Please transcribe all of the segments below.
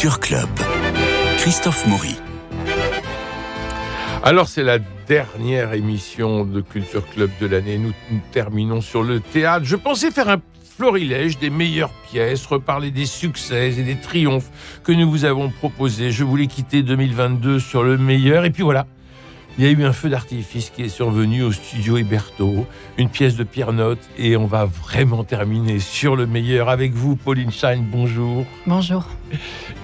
Culture Club. Christophe Maury. Alors c'est la dernière émission de Culture Club de l'année. Nous, nous terminons sur le théâtre. Je pensais faire un florilège des meilleures pièces, reparler des succès et des triomphes que nous vous avons proposés. Je voulais quitter 2022 sur le meilleur. Et puis voilà, il y a eu un feu d'artifice qui est survenu au studio Héberto, une pièce de Pierre Note, et on va vraiment terminer sur le meilleur avec vous, Pauline Shine. Bonjour. Bonjour.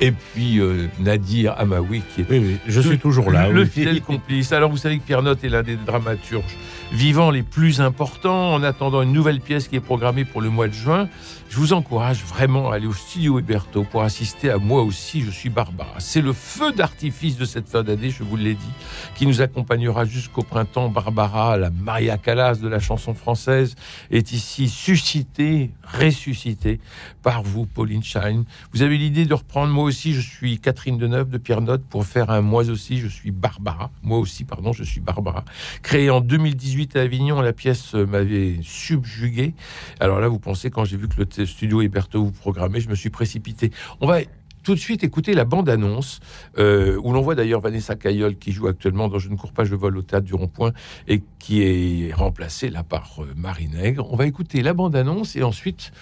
Et puis euh, Nadir Amaoui, qui est Oui, oui, je suis toujours là. le oui. fidèle complice. Alors vous savez que Pierre Note est l'un des dramaturges vivants les plus importants. En attendant une nouvelle pièce qui est programmée pour le mois de juin, je vous encourage vraiment à aller au studio Héberto pour assister à Moi aussi, je suis Barbara. C'est le feu d'artifice de cette fin d'année, je vous l'ai dit, qui nous accompagnera jusqu'au printemps. Barbara, la Maria Callas de la chanson française, est ici suscitée, ressuscitée par vous, Pauline Shine. Vous avez l'idée de reprendre Moi aussi, je suis Catherine Deneuve de Pierre Note pour faire un Moi aussi, je suis Barbara. Moi aussi, pardon, je suis Barbara. Créée en 2018 à Avignon, la pièce euh, m'avait subjugué. Alors là, vous pensez, quand j'ai vu que le studio Héberto vous programmait, je me suis précipité. On va tout de suite écouter la bande-annonce, euh, où l'on voit d'ailleurs Vanessa Caillol qui joue actuellement dans Je ne cours pas, je vole au théâtre du Rond-Point, et qui est remplacée là par euh, Marie Nègre. On va écouter la bande-annonce et ensuite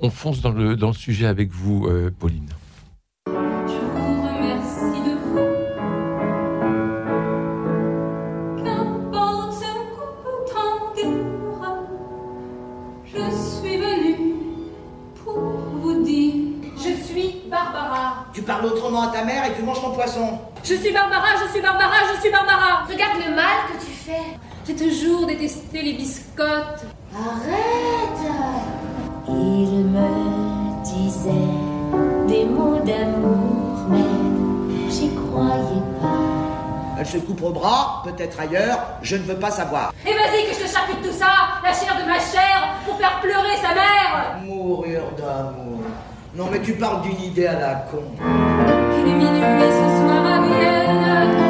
on fonce dans le, dans le sujet avec vous, Pauline. Les biscottes. Arrête. Il me disait des mots d'amour, mais j'y croyais pas. Elle se coupe au bras, peut-être ailleurs, je ne veux pas savoir. Et vas-y que je te charcute tout ça, la chair de ma chair, pour faire pleurer sa mère. Mourir d'amour. Non mais tu parles d'une idée à la con. Il est minuit ce soir à Vienne.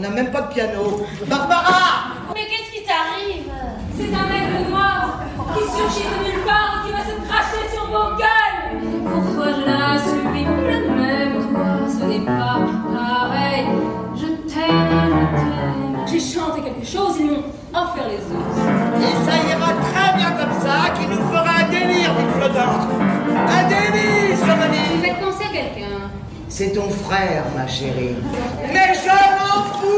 On n'a même pas de piano. Barbara Mais qu'est-ce qui t'arrive? C'est un aigle noir qui surgit de nulle part et qui va se cracher sur vos gueules. Pourquoi je la subis le même toi? Ce n'est pas pareil. Je t'aime, je t'aime. J'ai chanté quelque chose, ils m'ont offert les os. Et ça ira très bien comme ça, qui nous fera un délire, une flottante. Un délire, Vous Sophie faites penser à quelqu'un. C'est ton frère, ma chérie. Mais je m'en fous Qu'est-ce que Quelle histoire.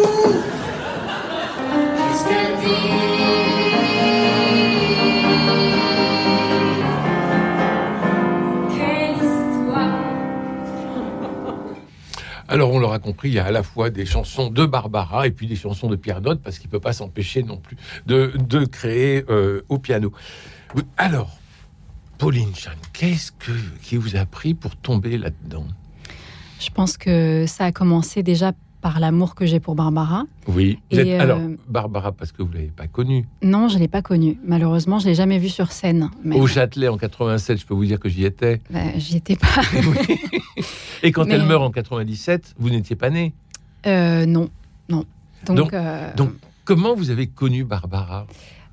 Alors on l'aura compris, il y a à la fois des chansons de Barbara et puis des chansons de Pierre Note, parce qu'il ne peut pas s'empêcher non plus de, de créer euh, au piano. Alors, Pauline Chan, qu'est-ce que, qui vous a pris pour tomber là-dedans? Je pense que ça a commencé déjà par l'amour que j'ai pour Barbara. Oui. Vous Et, êtes- euh, Alors, Barbara, parce que vous ne l'avez pas connue. Non, je ne l'ai pas connue. Malheureusement, je ne l'ai jamais vue sur scène. Mais Au Châtelet en 87, je peux vous dire que j'y étais. bah, j'y étais pas. Oui. Et quand Mais- elle meurt en 97, vous n'étiez pas né. Euh, non, non. Donc, Donc- euh, Donc, comment vous avez connu Barbara?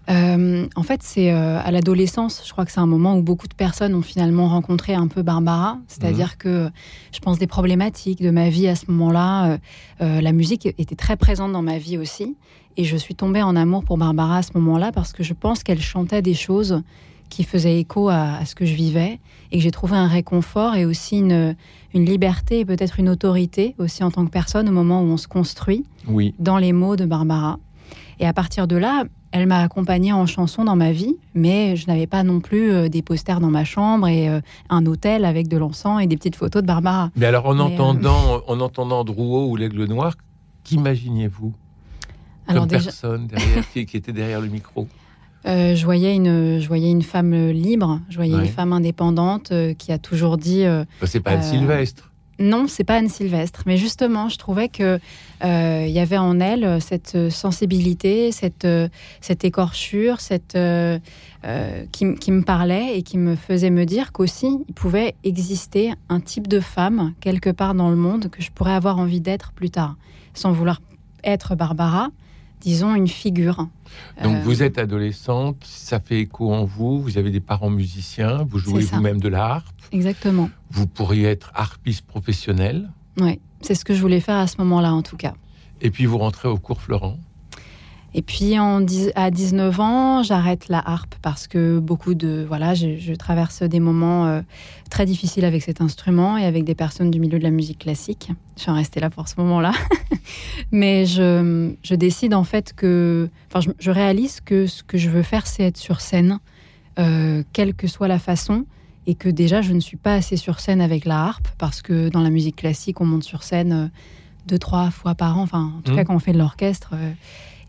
Euh, en fait, c'est euh, à l'adolescence. Je crois que c'est un moment où beaucoup de personnes ont finalement rencontré un peu Barbara. C'est-à-dire Mhm. que je pense des problématiques de ma vie à ce moment-là. euh, euh, la musique était très présente dans ma vie aussi. Et je suis tombée en amour pour Barbara à ce moment-là parce que je pense qu'elle chantait des choses qui faisaient écho à, à ce que je vivais et que j'ai trouvé un réconfort et aussi une, une liberté et peut-être une autorité aussi en tant que personne au moment où on se construit Oui. dans les mots de Barbara. Et à partir de là, elle m'a accompagnée en chanson dans ma vie, mais je n'avais pas non plus euh, des posters dans ma chambre et euh, un hôtel avec de l'encens et des petites photos de Barbara. Mais alors, en, Mais, euh, entendant, en entendant Drouot ou l'Aigle Noir, qu'imaginiez-vous Alors comme déjà, personne derrière, qui, qui était derrière le micro? Euh, je, voyais une, je voyais une femme libre, je voyais Ouais. une femme indépendante euh, qui a toujours dit Bah, C'est pas Anne Sylvestre. Non, c'est pas Anne Sylvestre, mais justement, je trouvais que euh, il y avait en elle cette sensibilité, cette, euh, cette écorchure, cette euh, euh, qui, qui me parlait et qui me faisait me dire qu'aussi il pouvait exister un type de femme quelque part dans le monde que je pourrais avoir envie d'être plus tard, sans vouloir être Barbara, disons, une figure. Donc Euh, vous êtes adolescente, ça fait écho en vous, vous avez des parents musiciens, vous jouez vous-même de la harpe, Exactement. vous pourriez être harpiste professionnel, Ouais, c'est ce que je voulais faire à ce moment-là, en tout cas. et puis vous rentrez au cours Florent. Et puis en à 19 ans, j'arrête la harpe parce que beaucoup de voilà, je, je traverse des moments euh, très difficiles avec cet instrument et avec des personnes du milieu de la musique classique. Je suis restée là pour ce moment-là, mais je, je décide en fait que, enfin, je, je réalise que ce que je veux faire, c'est être sur scène, euh, quelle que soit la façon. Et que déjà, je ne suis pas assez sur scène avec la harpe, parce que dans la musique classique, on monte sur scène euh, deux, trois fois par an, enfin, en tout Mhm. cas, quand on fait de l'orchestre.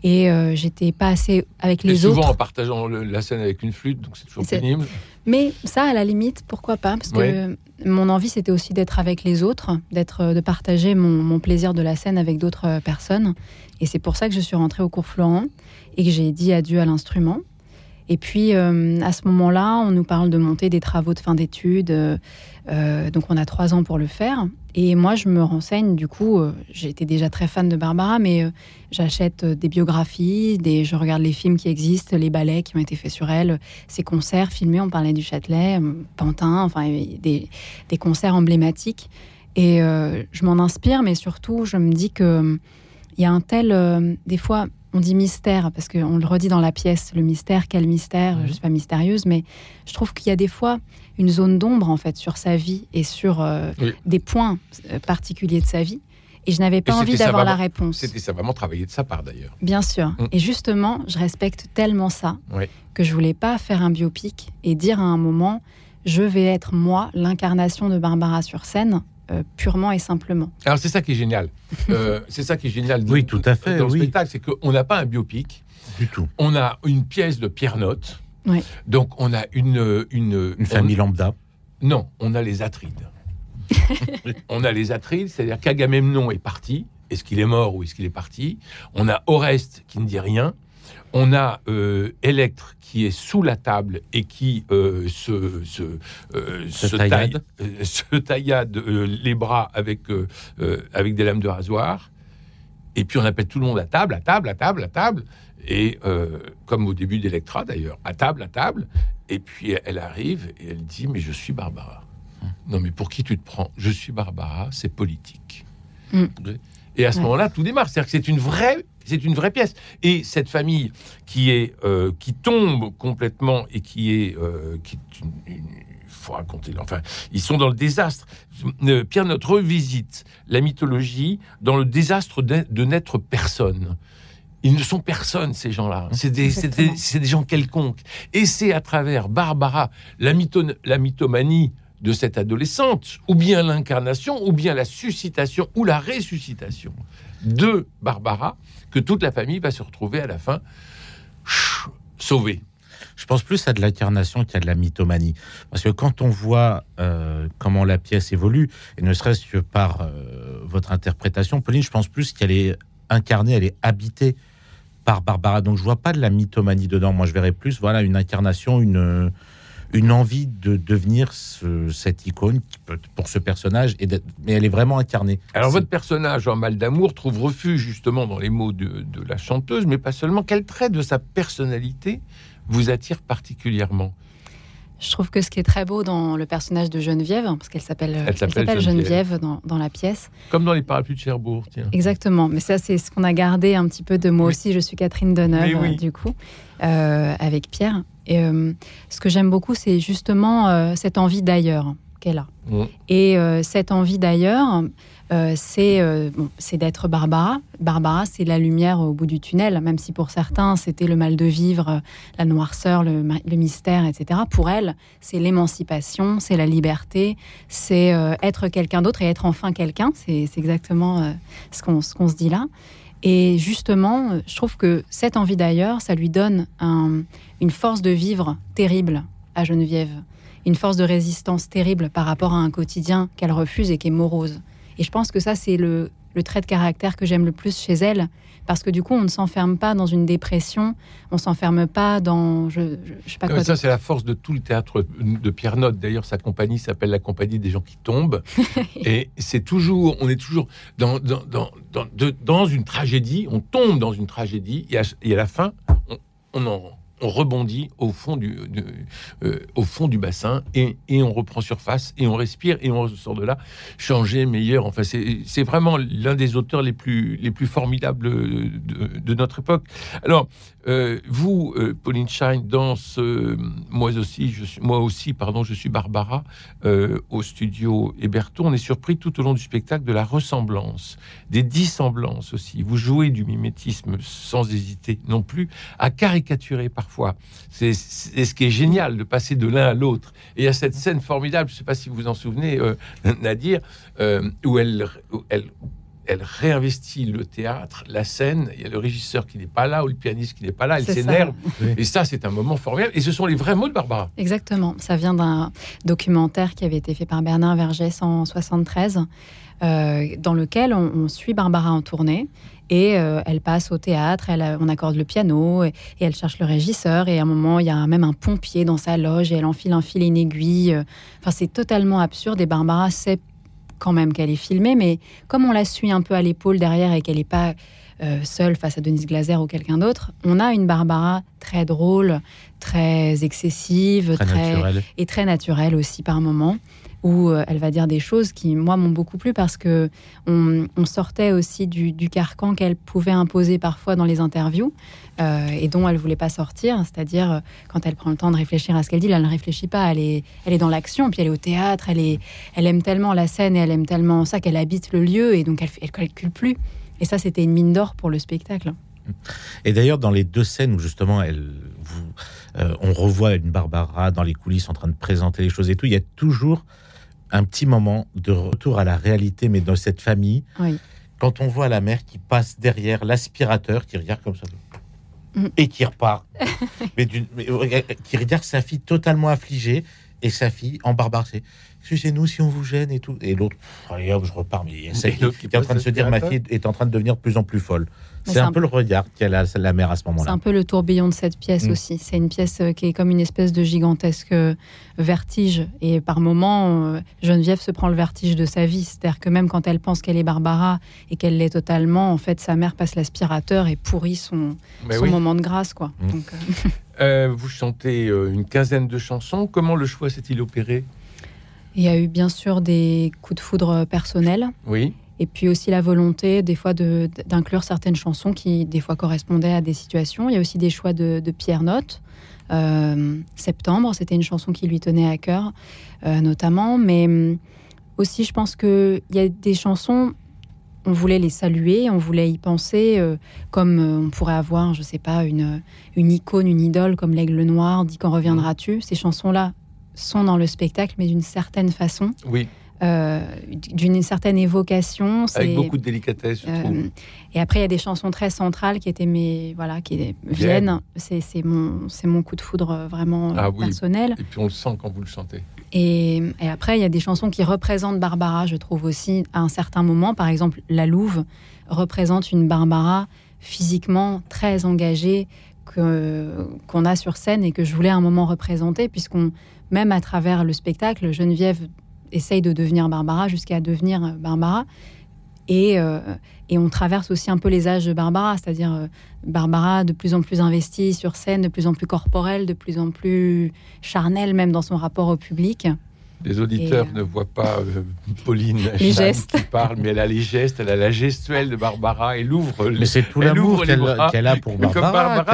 Et euh, j'étais pas assez avec Et les souvent autres. en partageant le- la scène avec une flûte, donc c'est toujours pénible. Mais ça, à la limite, pourquoi pas? Parce que mon envie, c'était aussi d'être avec les autres, d'être, de partager mon, mon plaisir de la scène avec d'autres euh, personnes. Et c'est pour ça que je suis rentrée au cours Florent et que j'ai dit adieu à l'instrument. Et puis, euh, à ce moment-là, on nous parle de monter des travaux de fin d'études. euh, euh, donc, on a trois ans pour le faire. Et moi, je me renseigne. Du coup, j'étais déjà très fan de Barbara, mais j'achète des biographies, je regarde les films qui existent, les ballets qui ont été faits sur elle, ses concerts filmés. On parlait du Châtelet, Pantin, enfin, des, des concerts emblématiques. Et je m'en inspire, mais surtout, je me dis que il y a un tel. des fois, on dit mystère, parce qu'on le redit dans la pièce, le mystère, quel mystère, Mhm. je suis pas mystérieuse, mais je trouve qu'il y a des fois une zone d'ombre, en fait, sur sa vie et sur euh, Oui. des points euh, particuliers de sa vie. Et je n'avais pas envie d'avoir la réponse. C'était ça vraiment travaillé de sa part d'ailleurs. Bien sûr. Mm. Et justement, je respecte tellement ça Oui. que je voulais pas faire un biopic et dire à un moment, je vais être moi, l'incarnation de Barbara sur scène, euh, purement et simplement. Alors c'est ça qui est génial. Euh, c'est ça qui est génial. Oui, tout à fait, Dans le oui. spectacle, c'est qu'on n'a pas un biopic, Du tout. on a une pièce de Pierre Note. Oui. Donc on a une une, Une famille lambda. Non, on a les Atrides. on a les Atrides, c'est-à-dire qu'Agamemnon est parti. Est-ce qu'il est mort ou est-ce qu'il est parti? On a Oreste qui ne dit rien. On a euh, Électre qui est sous la table et qui euh, se, se, euh, Se se taillade. taille- euh, se taillade euh, les bras avec, avec des lames de rasoir. Et puis on appelle tout le monde à table, à table, à table, à table. Et euh, comme au début d'Electra d'ailleurs, à table, à table. Et puis elle arrive et elle dit Mais je suis Barbara. Non, mais pour qui tu te prends? Je suis Barbara, c'est politique. Mm. Et à ce moment-là, tout démarre. C'est-à-dire que c'est une vraie. C'est une vraie pièce. Et cette famille qui est euh, qui tombe complètement et qui est euh, qui est une, une- faut raconter. Enfin, ils sont dans le désastre. Euh, Pierre Notre revisite la mythologie dans le désastre de, de n'être personne. Ils ne sont personne, ces gens-là. C'est des, c'est des, des gens quelconques. Et c'est à travers Barbara, la, mytho- la mythomanie de cette adolescente, ou bien l'incarnation, ou bien la suscitation, ou la ressuscitation de Barbara, que toute la famille va se retrouver à la fin sauvée. Je pense plus à de l'incarnation qu'à de la mythomanie. Parce que quand on voit euh, comment la pièce évolue, et ne serait-ce que par euh, votre interprétation, Pauline, je pense plus qu'elle est incarnée, elle est habitée par Barbara. Donc je vois pas de la mythomanie dedans. Moi, je verrais plus, voilà, une incarnation, une, une envie de devenir ce- cette icône qui peut- pour ce personnage. Et d'être- mais elle est vraiment incarnée. Alors votre personnage en mal d'amour trouve refuge justement dans les mots de, de la chanteuse, mais pas seulement. Quel trait de sa personnalité vous attire particulièrement? Je trouve que ce qui est très beau dans le personnage de Geneviève, parce qu'elle s'appelle Elle elle s'appelle s'appelle Geneviève. Geneviève dans, dans la pièce. Comme dans les parapluies de Cherbourg, tiens. Exactement. Mais ça, c'est ce qu'on a gardé un petit peu de moi Oui. aussi. Je suis Catherine Deneuve, oui. euh, du coup, euh, avec Pierre. Et euh, ce que j'aime beaucoup, c'est justement euh, cette envie d'ailleurs qu'elle a. Mm. Et euh, cette envie d'ailleurs, euh, c'est euh, bon, d'être Barbara. Barbara, c'est la lumière au bout du tunnel, même si pour certains, c'était le mal de vivre, la noirceur, le, mystère, etc. Pour elle, c'est l'émancipation, c'est la liberté, c'est euh, être quelqu'un d'autre et être enfin quelqu'un. C'est exactement ce qu'on ce qu'on se dit là. Et justement, je trouve que cette envie d'ailleurs, ça lui donne un- une force de vivre terrible à Geneviève une force de résistance terrible par rapport à un quotidien qu'elle refuse et qui est morose. Et je pense que ça, c'est le le trait de caractère que j'aime le plus chez elle. Parce que du coup, on ne s'enferme pas dans une dépression, on s'enferme pas dans. Je, je, je sais pas Ouais, quoi. ça, c'est la force de tout le théâtre de Pierre Note. D'ailleurs, sa compagnie s'appelle la compagnie des gens qui tombent. et c'est toujours, on est toujours dans, dans, dans, dans, dans une tragédie, on tombe dans une tragédie, et à, et à la fin, on, on en- on rebondit au fond du, euh, au fond du bassin et, et on reprend surface et on respire et on sort de là changé, meilleur. Enfin, c'est vraiment l'un des auteurs les plus, les plus formidables de, notre époque. Alors, euh, vous, euh, Pauline Shine, dans ce, moi aussi, je suis, moi aussi, pardon, je suis Barbara au studio Héberto. On est surpris tout au long du spectacle de la ressemblance, des dissemblances aussi. Vous jouez du mimétisme sans hésiter non plus, à caricaturer parfois. C'est c'est ce qui est génial de passer de l'un à l'autre. Et il y a cette scène formidable, je ne sais pas si vous vous en souvenez, euh, Nadir, euh, où elle, où elle elle réinvestit le théâtre, la scène. Il y a le régisseur qui n'est pas là ou le pianiste qui n'est pas là. Elle s'énerve. Et ça, c'est un moment formidable. Et ce sont les vrais mots de Barbara. Exactement. Ça vient d'un documentaire qui avait été fait par Bernard Vergès en 73, euh, dans lequel on, on suit Barbara en tournée. Et euh, elle passe au théâtre, elle, a- on accorde le piano et, et elle cherche le régisseur. Et à un moment, il y a même un pompier dans sa loge et elle enfile un fil et une aiguille. Euh, Enfin, c'est totalement absurde. Et Barbara sait quand même qu'elle est filmée, mais comme on la suit un peu à l'épaule derrière et qu'elle n'est pas euh, seule face à Denise Glaser ou quelqu'un d'autre, on a une Barbara très drôle, très excessive, Très et très naturelle aussi par moments, où euh, elle va dire des choses qui, moi, m'ont beaucoup plu parce que on, on sortait aussi du, du carcan qu'elle pouvait imposer parfois dans les interviews euh, et dont elle voulait pas sortir, c'est-à-dire quand elle prend le temps de réfléchir à ce qu'elle dit, là, elle ne réfléchit pas, elle est, elle est dans l'action, puis elle est au théâtre, elle, est, elle aime tellement la scène et elle aime tellement ça qu'elle habite le lieu et donc elle, elle calcule plus. Et ça, c'était une mine d'or pour le spectacle. Et d'ailleurs, dans les deux scènes où justement elle, vous, euh, on revoit une Barbara dans les coulisses en train de présenter les choses et tout, il y a toujours un petit moment de retour à la réalité, mais dans cette famille, Oui. quand on voit la mère qui passe derrière l'aspirateur, qui regarde comme ça, Mm. et qui repart, mais, mais, euh, qui regarde sa fille totalement affligée, et sa fille en barbare, c'est excusez-nous si on vous gêne et tout. Et l'autre, allez hop, je repars, mais il y a celle Et qui, est en train de se dire ma fille est en train de devenir de plus en plus folle. C'est c'est un un- peu le regard qu'elle a la mère à ce C'est moment-là. un peu le tourbillon de cette pièce Mm. aussi. C'est une pièce euh, qui est comme une espèce de gigantesque euh, vertige. Et par moments, euh, Geneviève se prend le vertige de sa vie. C'est-à-dire que même quand elle pense qu'elle est Barbara et qu'elle l'est totalement, en fait, sa mère passe l'aspirateur et pourrit son, oui. moment de grâce. Quoi. Mm. Donc, euh, Euh, vous chantez euh, une quinzaine de chansons. Comment le choix s'est-il opéré? Il y a eu bien sûr des coups de foudre personnels. Oui. Et puis aussi la volonté, des fois, de- d'inclure certaines chansons qui, des fois, correspondaient à des situations. Il y a aussi des choix de, de Pierre Note. Euh, Septembre, c'était une chanson qui lui tenait à cœur, euh, notamment. Mais hum, aussi, je pense qu'il y a des chansons, on voulait les saluer, on voulait y penser, euh, comme euh, on pourrait avoir, je sais pas, une, une icône, une idole comme l'Aigle Noir, dit Quand reviendras-tu Ces chansons-là sont dans le spectacle, mais d'une certaine façon, Oui. euh, d'une certaine évocation. Avec beaucoup de délicatesse, je trouve. et après, il y a des chansons très centrales qui étaient mes voilà, qui viennent. C'est mon mon coup de foudre vraiment Ah oui. personnel. Et puis on le sent quand vous le chantez. Et, après, il y a des chansons qui représentent Barbara, je trouve aussi à un certain moment. Par exemple, La Louve représente une Barbara physiquement très engagée qu'on a sur scène et que je voulais un moment représenter, puisqu'on même à travers le spectacle, Geneviève essaye de devenir Barbara jusqu'à devenir Barbara. Et, euh, et on traverse aussi un peu les âges de Barbara, c'est-à-dire euh, Barbara de plus en plus investie sur scène, de plus en plus corporelle, de plus en plus charnelle même dans son rapport au public. Les auditeurs euh, ne voient pas euh, Pauline Les gestes. qui parle, mais elle a les gestes, elle a la gestuelle de Barbara. Elle ouvre. les- Mais c'est tout Elle l'amour qu'elle a pour Barbara.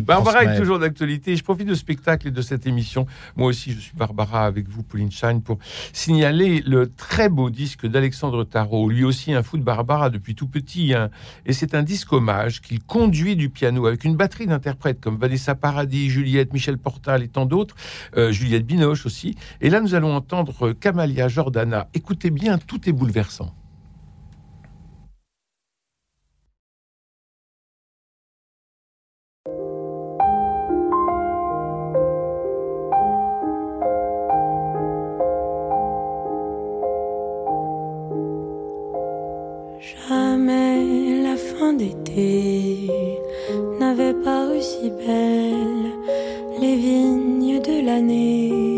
Barbara. est toujours d'actualité. Je profite de ce spectacle et de cette émission. Moi aussi, je suis Barbara avec vous, Pauline Shine, pour signaler le très beau disque d'Alexandre Tarot. Lui aussi, un fou de Barbara depuis tout petit. hein. Et c'est un disque hommage qu'il conduit du piano avec une batterie d'interprètes comme Vanessa Paradis, Juliette, Michel Portal et tant d'autres. Euh, Juliette Binoche aussi. Et là, nous allons entendre Kamalia Jordana. Écoutez bien, tout est bouleversant. Jamais la fin d'été n'avait paru si belle. Les vignes de l'année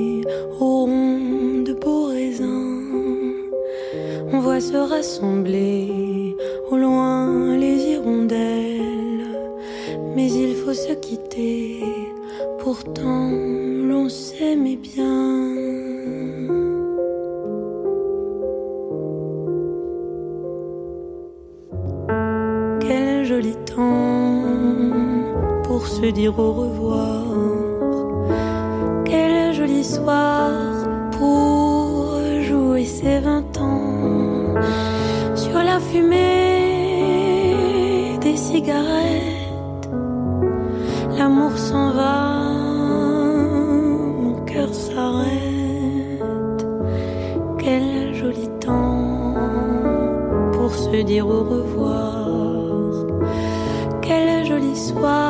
Se rassembler au loin les hirondelles. Mais il faut se quitter, pourtant l'on s'aimait bien. Quel joli temps pour se dire au revoir. Quel joli soir pour jouer ses vingt fumée des cigarettes. L'amour s'en va, mon cœur s'arrête. Quel joli temps pour se dire au revoir. Quel joli soir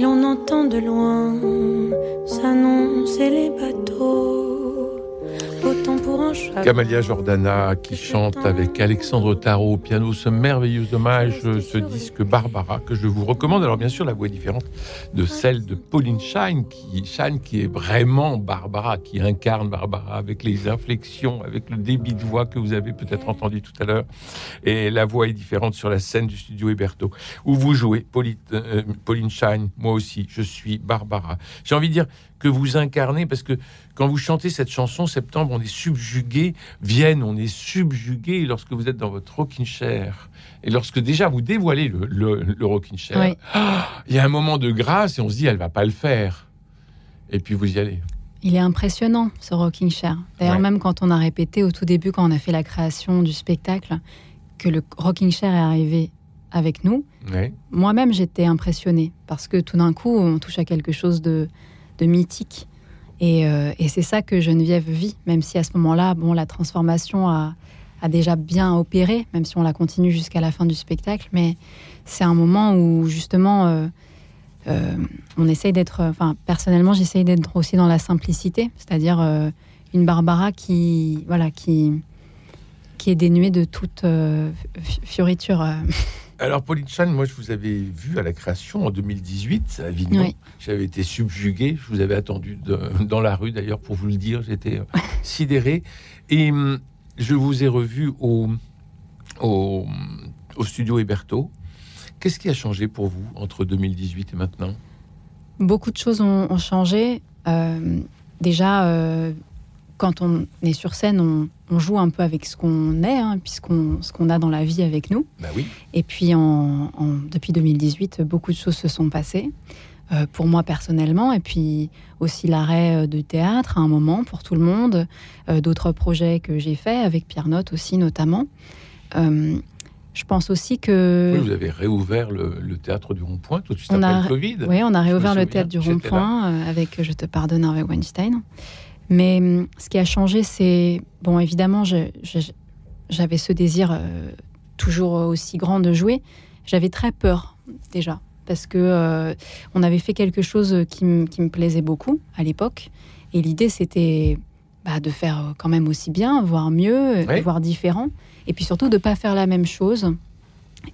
l'on entend de loin s'annoncer les Camalia Jordana qui chante avec Alexandre Tarot au piano ce merveilleux hommage, euh, ce disque Barbara que je vous recommande. Alors bien sûr la voix est différente de celle de Pauline Shine qui, Shine, qui est vraiment Barbara, qui incarne Barbara avec les inflexions, avec le débit de voix que vous avez peut-être entendu tout à l'heure. Et la voix est différente sur la scène du studio Héberto où vous jouez Pauline, euh, Pauline Shine, moi aussi, je suis Barbara. J'ai envie de dire que vous incarnez parce que quand vous chantez cette chanson, Septembre, on est subjugué, Vienne, on est subjugué lorsque vous êtes dans votre rocking chair et lorsque déjà vous dévoilez le, le, le rocking chair, Oui. ah, il y a un moment de grâce et on se dit elle va pas le faire. Et puis vous y allez. Il est impressionnant, ce rocking chair. D'ailleurs, Ouais. même quand on a répété au tout début, quand on a fait la création du spectacle, que le rocking chair est arrivé avec nous, Ouais. moi-même, j'étais impressionnée parce que tout d'un coup, on touche à quelque chose de, de mythique. Et, euh, et c'est ça que Geneviève vit, même si à ce moment-là, bon, la transformation a, déjà bien opéré, même si on la continue jusqu'à la fin du spectacle. Mais c'est un moment où, justement, euh, euh, on essaye d'être. Enfin, personnellement, j'essaye d'être aussi dans la simplicité, c'est-à-dire une Barbara qui, voilà, qui, qui est dénuée de toute fi- fioriture. Alors Pauline Shine, moi je vous avais vu à la création en 2018 à Avignon. Oui. J'avais été subjugué, je vous avais attendu de- dans la rue d'ailleurs pour vous le dire, j'étais euh, sidéré. Et hum, je vous ai revu au, au, au studio Héberto. Qu'est-ce qui a changé pour vous entre 2018 et maintenant? Beaucoup de choses ont, ont changé. Euh, déjà, euh, quand on est sur scène, on, on joue un peu avec ce qu'on est, hein, puisqu'on ce qu'on a dans la vie avec nous. Bah oui. Et puis, en, en- depuis 2018, beaucoup de choses se sont passées. euh, pour moi personnellement, et puis aussi l'arrêt euh, de théâtre à un moment pour tout le monde, euh, d'autres projets que j'ai faits avec Pierre Note aussi notamment. Euh, je pense aussi que Oui, vous avez réouvert le, le théâtre du Rond-Point tout de suite On après a- le Covid. Oui, on a réouvert le théâtre du Rond-Point avec Je te pardonne Harvey Weinstein. Mais hum, ce qui a changé, c'est. Bon, évidemment, j'avais ce désir euh, toujours aussi grand de jouer. J'avais très peur, déjà, parce que euh, on avait fait quelque chose qui, me- plaisait beaucoup à l'époque. Et l'idée, c'était bah, de faire euh, quand même aussi bien, voire mieux, Oui. voire différent. Et puis surtout, de ne pas faire la même chose.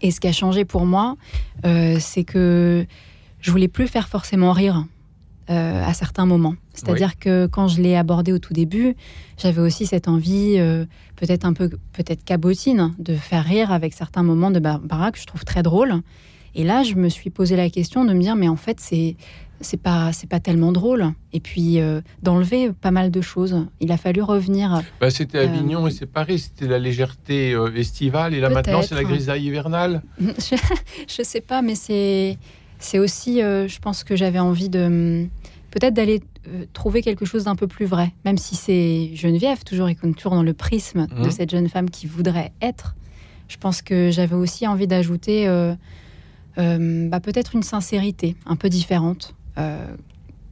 Et ce qui a changé pour moi, euh, c'est que je voulais plus faire forcément rire euh, à certains moments. C'est-à-dire que quand je l'ai abordé au tout début, j'avais aussi cette envie, euh, peut-être un peu, peut-être cabotine, de faire rire avec certains moments de Barbara que je trouve très drôles. Et là, je me suis posé la question de me dire, mais en fait, c'est c'est pas c'est pas tellement drôle. Et puis euh, d'enlever pas mal de choses. Il a fallu revenir. Bah, c'était Euh, Avignon et c'est pareil, c'était la légèreté estivale et là maintenant c'est la grisaille hivernale. je, je sais pas, mais c'est c'est aussi, euh, je pense que j'avais envie de hum, peut-être d'aller euh, trouver quelque chose d'un peu plus vrai, même si c'est Geneviève toujours et qu'on dans le prisme de Mhm. cette jeune femme qui voudrait être. Je pense que j'avais aussi envie d'ajouter euh, bah, peut-être une sincérité un peu différente.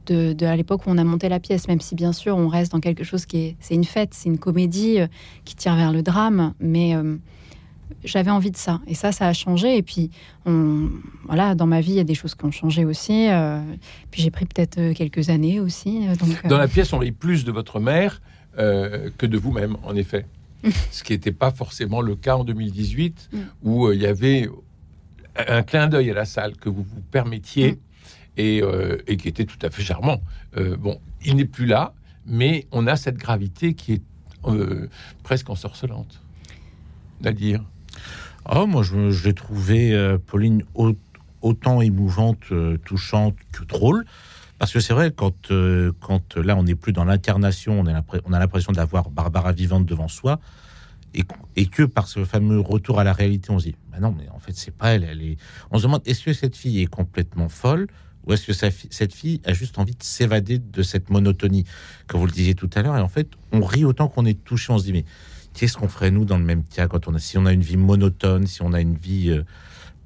de, de à l'époque où on a monté la pièce, même si bien sûr on reste dans quelque chose qui est, c'est une fête, c'est une comédie euh, qui tire vers le drame, mais euh, j'avais envie de ça. Et ça, ça a changé. Et puis, on, voilà, dans ma vie, il y a des choses qui ont changé aussi. euh, puis j'ai pris peut-être euh, quelques années aussi. euh, Donc, Dans euh, la pièce, on lit plus de votre mère euh, que de vous-même, en effet. Ce qui n'était pas forcément le cas en 2018, Mm. où il y avait un clin d'œil à la salle que vous vous permettiez Mm. et, et qui était tout à fait charmant. Bon, il n'est plus là, mais on a cette gravité qui est presque ensorcelante. C'est-à-dire Oh, moi, je, je l'ai trouvé, euh, Pauline, au- autant émouvante, euh, touchante que drôle. Parce que c'est vrai, quand, euh, quand là, on n'est plus dans l'incarnation, on a l'impression d'avoir Barbara vivante devant soi, et, que par ce fameux retour à la réalité, on se dit, bah non, mais en fait, c'est pas elle. elle est... On se demande, est-ce que cette fille est complètement folle ou est-ce que sa cette fille a juste envie de s'évader de cette monotonie, comme vous le disiez tout à l'heure Et en fait, on rit autant qu'on est touché, on se dit, mais qu'est-ce qu'on ferait nous dans le même cas quand on a, si on a une vie monotone, si on a une vie euh,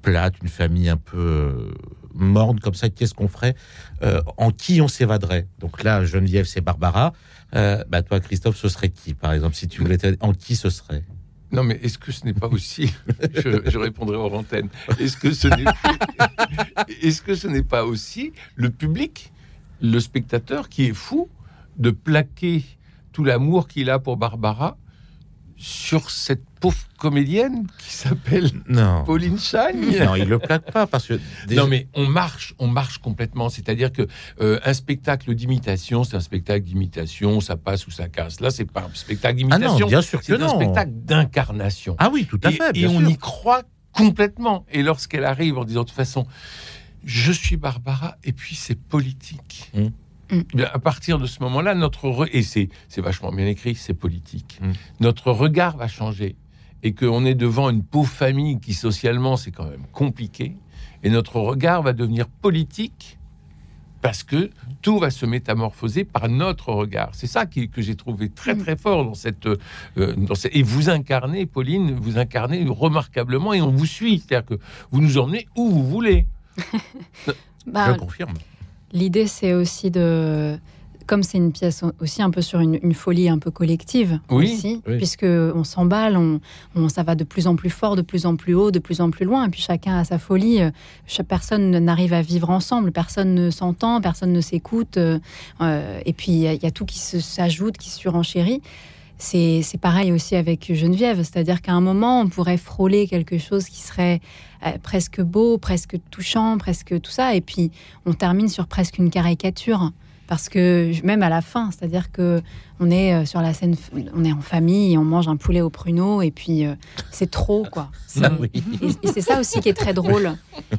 plate, une famille un peu euh, morne comme ça, qu'est-ce qu'on ferait Euh, En qui on s'évaderait? Donc là, Geneviève, c'est Barbara. Bah toi, Christophe, ce serait qui, par exemple, si tu voulais En qui ce serait? Non, mais est-ce que ce n'est pas aussi, je, répondrai hors antenne, est-ce que ce est-ce que ce n'est pas aussi le public, le spectateur qui est fou de plaquer tout l'amour qu'il a pour Barbara sur cette pauvre comédienne qui s'appelle Non. Pauline Chagne Non, il le plaque pas parce que déjà- Non mais on marche, on marche complètement. C'est-à-dire que euh, un spectacle d'imitation, c'est un spectacle d'imitation, ça passe ou ça casse. Là, c'est pas un spectacle ah d'imitation. non, bien sûr que c'est un non. spectacle d'incarnation. Ah oui, tout à et, fait. et bien on sûr. y croit complètement. Et lorsqu'elle arrive en disant de toute façon, je suis Barbara, et puis c'est politique. Mm. Mm. Bien, à partir de ce moment-là, notre re- et c'est c'est vachement bien écrit, c'est politique. Mm. Notre regard va changer et qu'on est devant une pauvre famille qui socialement c'est quand même compliqué, et notre regard va devenir politique parce que tout va se métamorphoser par notre regard. C'est ça qui- que j'ai trouvé très Mm. très fort dans cette, euh, dans cette- et vous incarnez, Pauline, vous incarnez remarquablement et on vous suit, c'est-à-dire que vous nous emmenez où vous voulez. bah, Je confirme. L'idée, c'est aussi de. Comme c'est une pièce aussi un peu sur une, une folie un peu collective Oui, aussi, oui. puisque on s'emballe, on, on- ça va de plus en plus fort, de plus en plus haut, de plus en plus loin, et puis chacun a sa folie. euh, Chaque personne n'arrive à vivre ensemble, personne ne s'entend, personne ne s'écoute, euh, euh, et puis il y, y a tout qui s'ajoute, qui se surenchérit. C'est c'est pareil aussi avec Geneviève, c'est-à-dire qu'à un moment, on pourrait frôler quelque chose qui serait euh, presque beau, presque touchant, presque tout ça, et puis on termine sur presque une caricature. Parce que même à la fin, c'est-à-dire que on est euh, sur la scène, on est en famille, et on mange un poulet au pruneau, et puis euh, c'est trop, quoi. C'est- Ah oui. et, et c'est ça aussi qui est très drôle.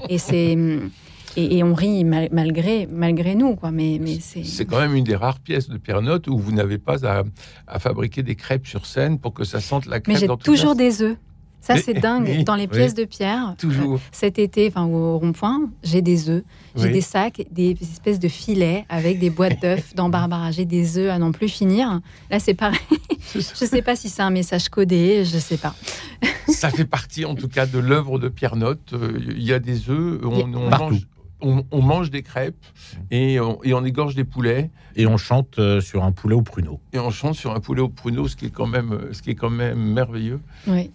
Et c'est et, et on rit mal- malgré malgré nous, quoi. Mais mais c'est C'est quand même une des rares pièces de Pierre Note où vous n'avez pas à, à fabriquer des crêpes sur scène pour que ça sente la mais crêpe j'ai dans toute toujours des œufs. Ça Mais- c'est dingue. oui, Dans les oui. pièces de Pierre, Toujours. cet été, enfin au rond-point, j'ai des œufs, j'ai Oui. des sacs, des espèces de filets avec des boîtes d'œufs dans Barbara. J'ai des œufs à n'en plus finir. Là, c'est pareil. je sais pas si c'est un message codé, je sais pas. Ça fait partie en tout cas de l'œuvre de Pierre Note. Euh, Il y a des œufs, on, mange, on, on mange des crêpes et on, et on égorge des poulets Et on chante euh, sur un poulet au pruneau. et on chante sur un poulet au pruneau, ce qui est quand même, euh, ce qui est quand même merveilleux. Oui.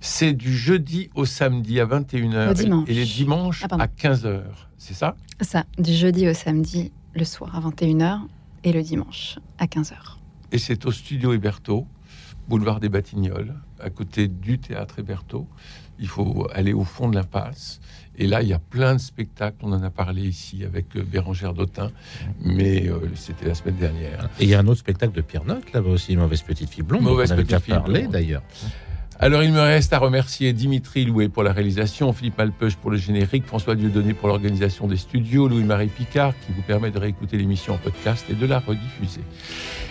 C'est du jeudi au samedi à 21h Au dimanche. et les dimanches Ah, à 15h. C'est ça? Ça, du jeudi au samedi, le soir à 21h et le dimanche à 15h. Et c'est au studio Héberto, boulevard des Batignolles, à côté du théâtre Héberto. Il faut aller au fond de l'impasse. Et là, il y a plein de spectacles. On en a parlé ici avec euh, Bérangère Dautin, mais euh, c'était la semaine dernière. Et il y a un autre spectacle de Pierre Note, là-bas aussi, Mauvaise Petite Fille Blonde. Mauvaise on avait Petite déjà Fille parlé Blonde. d'ailleurs. Alors, il me reste à remercier Dimitri Loué pour la réalisation, Philippe Malpeuch pour le générique, François Dieudonné pour l'organisation des studios, Louis-Marie Picard qui vous permet de réécouter l'émission en podcast et de la rediffuser.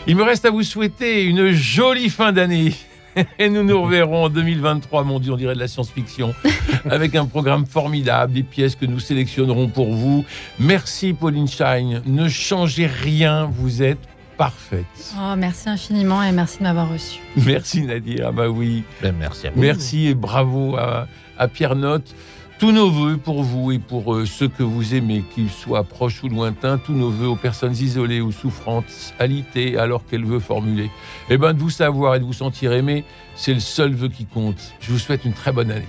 Il me reste à vous souhaiter une jolie fin d'année. Et nous nous reverrons en 2023, mon Dieu, on dirait de la science-fiction, avec un programme formidable, des pièces que nous sélectionnerons pour vous. Merci Pauline Shine, ne changez rien, vous êtes parfaite. Oh, merci infiniment et merci de m'avoir reçu. Merci Nadir, ah bah oui. Ben, merci à vous. Merci et bravo à, à Pierre Note. Tous nos voeux pour vous et pour euh, ceux que vous aimez, qu'ils soient proches ou lointains, tous nos voeux aux personnes isolées ou souffrantes, alitées alors qu'elles veulent formuler. Eh bien, de vous savoir et de vous sentir aimé, c'est le seul vœu qui compte. Je vous souhaite une très bonne année.